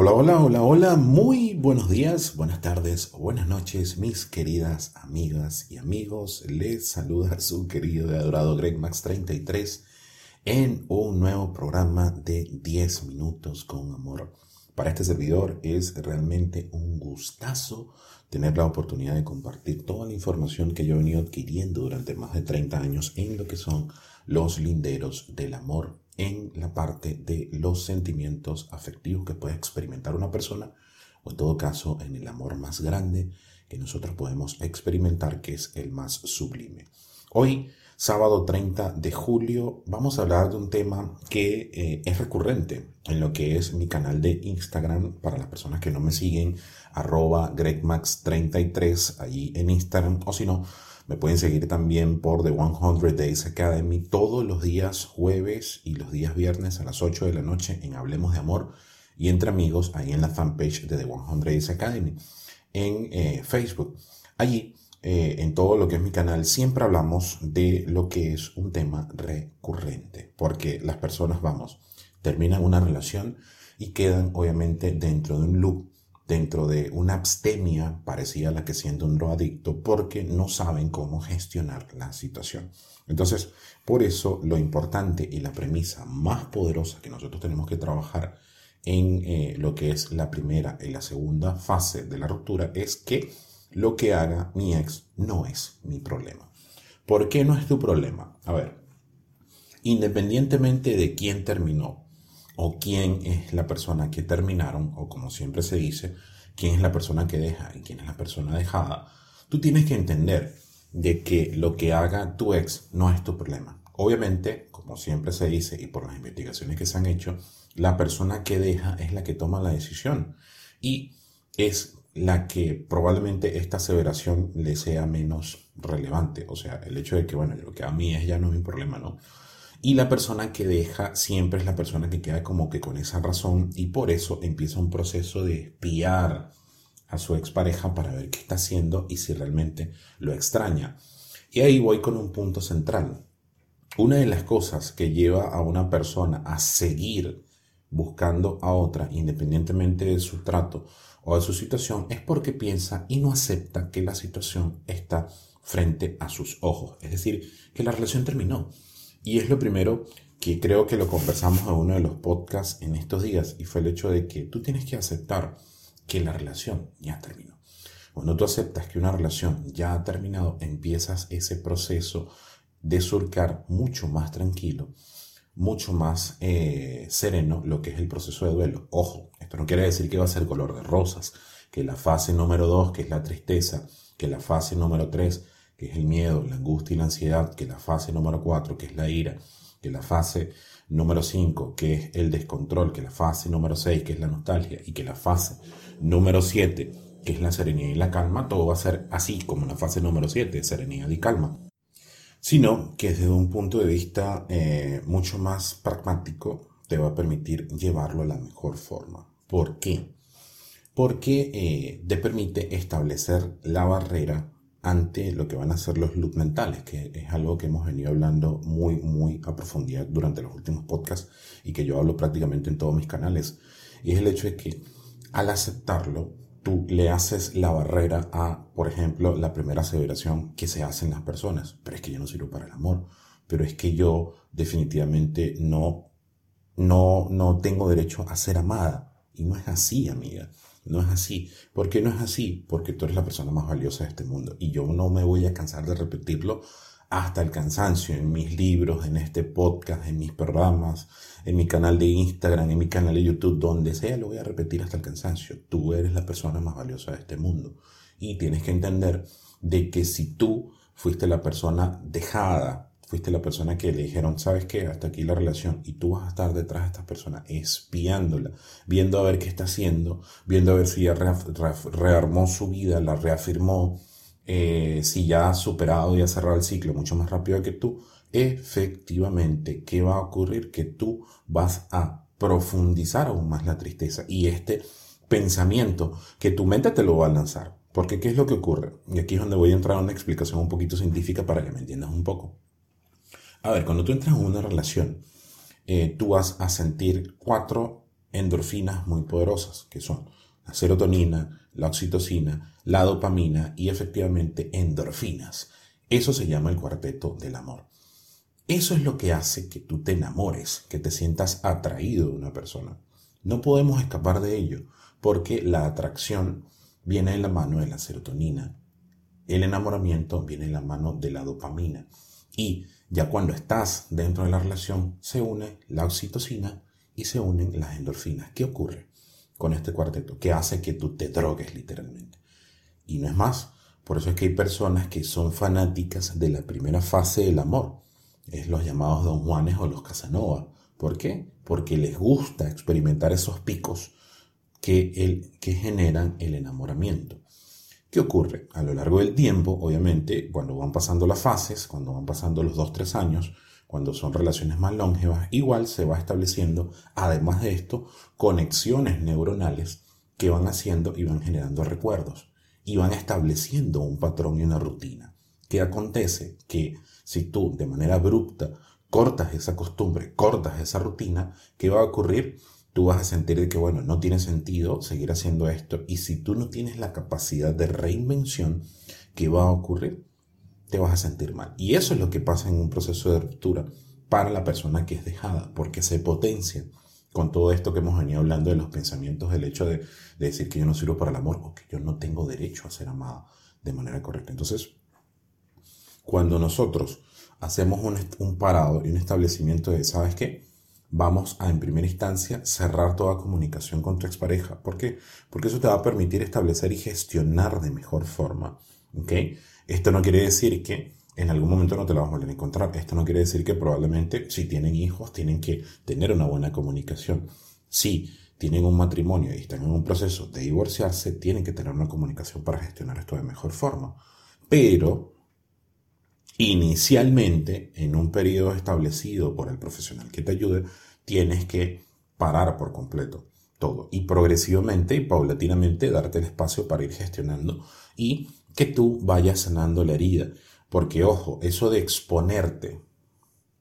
Hola, hola, hola, hola, muy buenos días, buenas tardes o buenas noches, mis queridas amigas y amigos. Les saluda su querido y adorado Greg Max 33 en un nuevo programa de 10 minutos con amor. Para este servidor es realmente un gustazo tener la oportunidad de compartir toda la información que yo he venido adquiriendo durante más de 30 años en lo que son los linderos del amor en la parte de los sentimientos afectivos que puede experimentar una persona o en todo caso en el amor más grande que nosotros podemos experimentar que es el más sublime. Hoy, sábado 30 de julio, vamos a hablar de un tema que eh, es recurrente en lo que es mi canal de Instagram para las personas que no me siguen, arroba gregmax33 allí en Instagram o si no, me pueden seguir también por The 100 Days Academy todos los días jueves y los días viernes a las 8 de la noche en Hablemos de Amor y entre amigos ahí en la fanpage de The 100 Days Academy en eh, Facebook. Allí, eh, en todo lo que es mi canal, siempre hablamos de lo que es un tema recurrente, porque las personas, vamos, terminan una relación y quedan obviamente dentro de un loop dentro de una abstemia parecida a la que siente un drogadicto porque no saben cómo gestionar la situación. Entonces, por eso lo importante y la premisa más poderosa que nosotros tenemos que trabajar en eh, lo que es la primera y la segunda fase de la ruptura es que lo que haga mi ex no es mi problema. ¿Por qué no es tu problema? A ver, independientemente de quién terminó, o quién es la persona que terminaron, o como siempre se dice, quién es la persona que deja y quién es la persona dejada, tú tienes que entender de que lo que haga tu ex no es tu problema. Obviamente, como siempre se dice y por las investigaciones que se han hecho, la persona que deja es la que toma la decisión y es la que probablemente esta aseveración le sea menos relevante. O sea, el hecho de que, bueno, lo que a mí es ya no es mi problema, ¿no? Y la persona que deja siempre es la persona que queda como que con esa razón y por eso empieza un proceso de espiar a su expareja para ver qué está haciendo y si realmente lo extraña. Y ahí voy con un punto central. Una de las cosas que lleva a una persona a seguir buscando a otra, independientemente de su trato o de su situación, es porque piensa y no acepta que la situación está frente a sus ojos. Es decir, que la relación terminó y es lo primero que creo que lo conversamos en uno de los podcasts en estos días y fue el hecho de que tú tienes que aceptar que la relación ya terminó. Cuando tú aceptas que una relación ya ha terminado, empiezas ese proceso de surcar mucho más tranquilo, mucho más eh, sereno lo que es el proceso de duelo. Ojo, esto no quiere decir que va a ser color de rosas, que la fase número 2, que es la tristeza, que la fase número 3 que es el miedo, la angustia y la ansiedad, que la fase número 4, que es la ira, que la fase número 5, que es el descontrol, que la fase número 6, que es la nostalgia, y que la fase número 7, que es la serenidad y la calma, todo va a ser así como la fase número 7, serenidad y calma. Sino que desde un punto de vista eh, mucho más pragmático te va a permitir llevarlo a la mejor forma. ¿Por qué? Porque eh, te permite establecer la barrera ante lo que van a ser los loops mentales, que es algo que hemos venido hablando muy, muy a profundidad durante los últimos podcasts y que yo hablo prácticamente en todos mis canales. Y es el hecho de que al aceptarlo, tú le haces la barrera a, por ejemplo, la primera aseveración que se hace en las personas. Pero es que yo no sirvo para el amor. Pero es que yo definitivamente no, no, no tengo derecho a ser amada. Y no es así, amiga. No es así. ¿Por qué no es así? Porque tú eres la persona más valiosa de este mundo. Y yo no me voy a cansar de repetirlo hasta el cansancio en mis libros, en este podcast, en mis programas, en mi canal de Instagram, en mi canal de YouTube, donde sea, lo voy a repetir hasta el cansancio. Tú eres la persona más valiosa de este mundo. Y tienes que entender de que si tú fuiste la persona dejada, fuiste la persona que le dijeron, sabes qué, hasta aquí la relación, y tú vas a estar detrás de esta persona espiándola, viendo a ver qué está haciendo, viendo a ver si ya rearmó su vida, la reafirmó, eh, si ya ha superado y ha cerrado el ciclo mucho más rápido que tú, efectivamente, ¿qué va a ocurrir? Que tú vas a profundizar aún más la tristeza y este pensamiento que tu mente te lo va a lanzar. Porque ¿qué es lo que ocurre? Y aquí es donde voy a entrar a una explicación un poquito científica para que me entiendas un poco. A ver, cuando tú entras en una relación, eh, tú vas a sentir cuatro endorfinas muy poderosas, que son la serotonina, la oxitocina, la dopamina y efectivamente endorfinas. Eso se llama el cuarteto del amor. Eso es lo que hace que tú te enamores, que te sientas atraído de una persona. No podemos escapar de ello, porque la atracción viene en la mano de la serotonina, el enamoramiento viene en la mano de la dopamina. Y ya cuando estás dentro de la relación, se une la oxitocina y se unen las endorfinas. ¿Qué ocurre con este cuarteto? Que hace que tú te drogues literalmente. Y no es más. Por eso es que hay personas que son fanáticas de la primera fase del amor. Es los llamados Don Juanes o los Casanova. ¿Por qué? Porque les gusta experimentar esos picos que, generan el enamoramiento. ¿Qué ocurre? A lo largo del tiempo, obviamente, cuando van pasando las fases, cuando van pasando los 2-3 años, cuando son relaciones más longevas, igual se va estableciendo, además de esto, conexiones neuronales que van haciendo y van generando recuerdos y van estableciendo un patrón y una rutina. ¿Qué acontece? Que si tú de manera abrupta cortas esa costumbre, cortas esa rutina, ¿qué va a ocurrir? Tú vas a sentir que, bueno, no tiene sentido seguir haciendo esto. Y si tú no tienes la capacidad de reinvención, ¿qué va a ocurrir? Te vas a sentir mal. Y eso es lo que pasa en un proceso de ruptura para la persona que es dejada, porque se potencia con todo esto que hemos venido hablando de los pensamientos, del hecho de, decir que yo no sirvo para el amor o que yo no tengo derecho a ser amada de manera correcta. Entonces, cuando nosotros hacemos un, un parado y un establecimiento de, ¿sabes qué? Vamos a en primera instancia cerrar toda comunicación con tu expareja. ¿Por qué? Porque eso te va a permitir establecer y gestionar de mejor forma. ¿ok? Esto no quiere decir que en algún momento no te la vas a volver a encontrar. Esto no quiere decir que probablemente si tienen hijos tienen que tener una buena comunicación. Si tienen un matrimonio y están en un proceso de divorciarse, tienen que tener una comunicación para gestionar esto de mejor forma. Pero Inicialmente, en un periodo establecido por el profesional que te ayude, tienes que parar por completo todo y progresivamente y paulatinamente darte el espacio para ir gestionando y que tú vayas sanando la herida. Porque ojo, eso de exponerte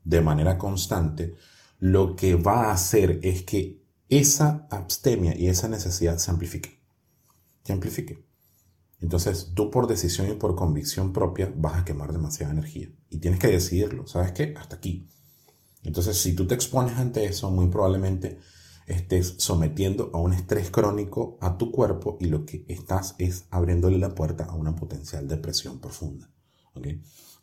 de manera constante, lo que va a hacer es que esa abstemia y esa necesidad se amplifique. Se amplifique. Entonces tú por decisión y por convicción propia vas a quemar demasiada energía. Y tienes que decidirlo. ¿Sabes qué? Hasta aquí. Entonces si tú te expones ante eso, muy probablemente estés sometiendo a un estrés crónico a tu cuerpo y lo que estás es abriéndole la puerta a una potencial depresión profunda.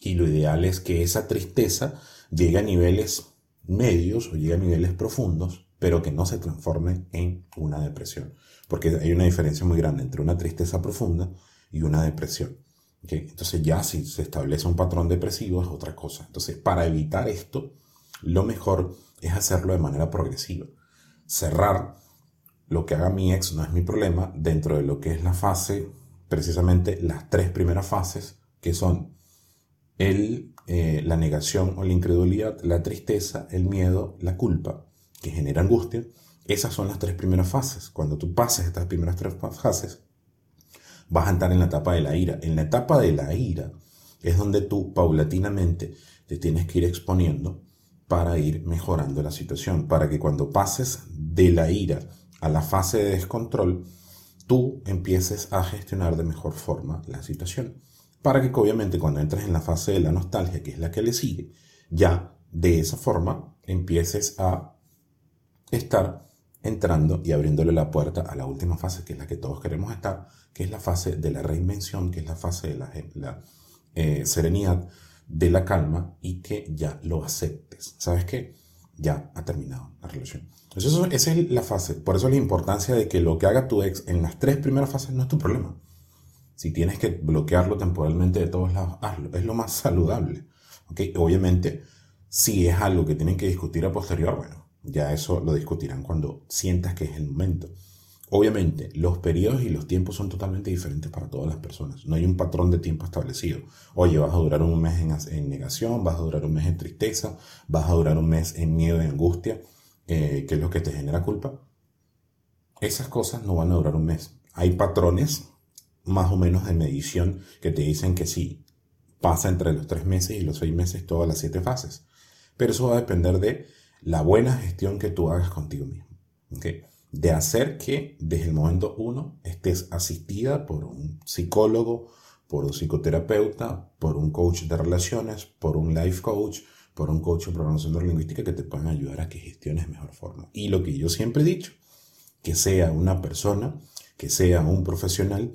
Y lo ideal es que esa tristeza llegue a niveles medios o llegue a niveles profundos, pero que no se transforme en una depresión porque hay una diferencia muy grande entre una tristeza profunda y una depresión. Entonces ya si se establece un patrón depresivo es otra cosa. Entonces para evitar esto, lo mejor es hacerlo de manera progresiva. Cerrar lo que haga mi ex no es mi problema dentro de lo que es la fase, precisamente las tres primeras fases, que son eh, la negación o la incredulidad, la tristeza, el miedo, la culpa, que genera angustia, esas son las tres primeras fases. Cuando tú pases estas primeras tres fases, vas a entrar en la etapa de la ira. En la etapa de la ira es donde tú paulatinamente te tienes que ir exponiendo para ir mejorando la situación, para que cuando pases de la ira a la fase de descontrol, tú empieces a gestionar de mejor forma la situación. Para que obviamente cuando entres en la fase de la nostalgia, que es la que le sigue, ya de esa forma empieces a estar entrando y abriéndole la puerta a la última fase, que es la que todos queremos estar, que es la fase de la reinvención, que es la fase de la, eh, serenidad, de la calma y que ya lo aceptes. ¿Sabes qué? Ya ha terminado la relación. Entonces, eso, esa es la fase. Por eso la importancia de que lo que haga tu ex en las tres primeras fases no es tu problema. Si tienes que bloquearlo temporalmente de todos lados, hazlo. Es lo más saludable. ¿okay? Obviamente, si es algo que tienen que discutir a posterior, bueno, ya eso lo discutirán cuando sientas que es el momento. Obviamente, los periodos y los tiempos son totalmente diferentes para todas las personas. No hay un patrón de tiempo establecido. Oye, vas a durar un mes en, negación, vas a durar un mes en tristeza, vas a durar un mes en miedo y angustia, eh, que es lo que te genera culpa. Esas cosas no van a durar un mes. Hay patrones más o menos de medición que te dicen que sí, pasa entre los tres meses y los seis meses todas las siete fases. Pero eso va a depender de la buena gestión que tú hagas contigo mismo. de hacer que desde el momento uno estés asistida por un psicólogo, por un psicoterapeuta, por un coach de relaciones, por un life coach, por un coach de programación neurolingüística que te puedan ayudar a que gestiones mejor forma. Y lo que yo siempre he dicho, que sea una persona, que sea un profesional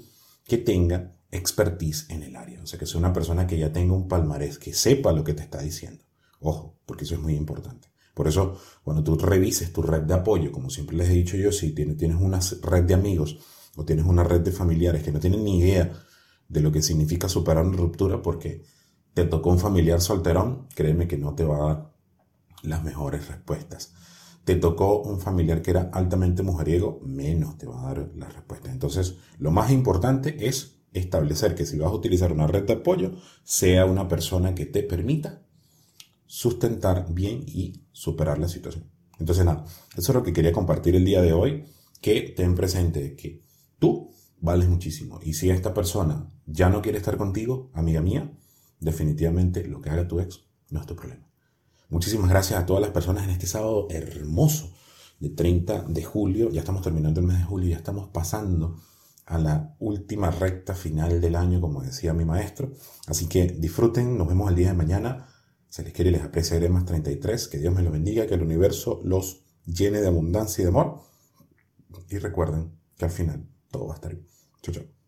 que tenga expertise en el área. O sea, que sea una persona que ya tenga un palmarés, que sepa lo que te está diciendo. Ojo, porque eso es muy importante. Por eso, cuando tú revises tu red de apoyo, como siempre les he dicho yo, si tienes, una red de amigos o tienes una red de familiares que no tienen ni idea de lo que significa superar una ruptura porque te tocó un familiar solterón, créeme que no te va a dar las mejores respuestas. Te tocó un familiar que era altamente mujeriego, menos te va a dar las respuestas. Entonces, lo más importante es establecer que si vas a utilizar una red de apoyo, sea una persona que te permita sustentar bien y superar la situación. Entonces, nada, eso es lo que quería compartir el día de hoy, que ten presente que tú vales muchísimo. Y si esta persona ya no quiere estar contigo, amiga mía, definitivamente lo que haga tu ex no es tu problema. Muchísimas gracias a todas las personas en este sábado hermoso de 30 de julio. Ya estamos terminando el mes de julio, ya estamos pasando a la última recta final del año, como decía mi maestro. Así que disfruten, nos vemos el día de mañana. Se les quiere y les aprecia más 33. Que Dios me lo bendiga, que el universo los llene de abundancia y de amor. Y recuerden que al final todo va a estar bien. Chao, chao.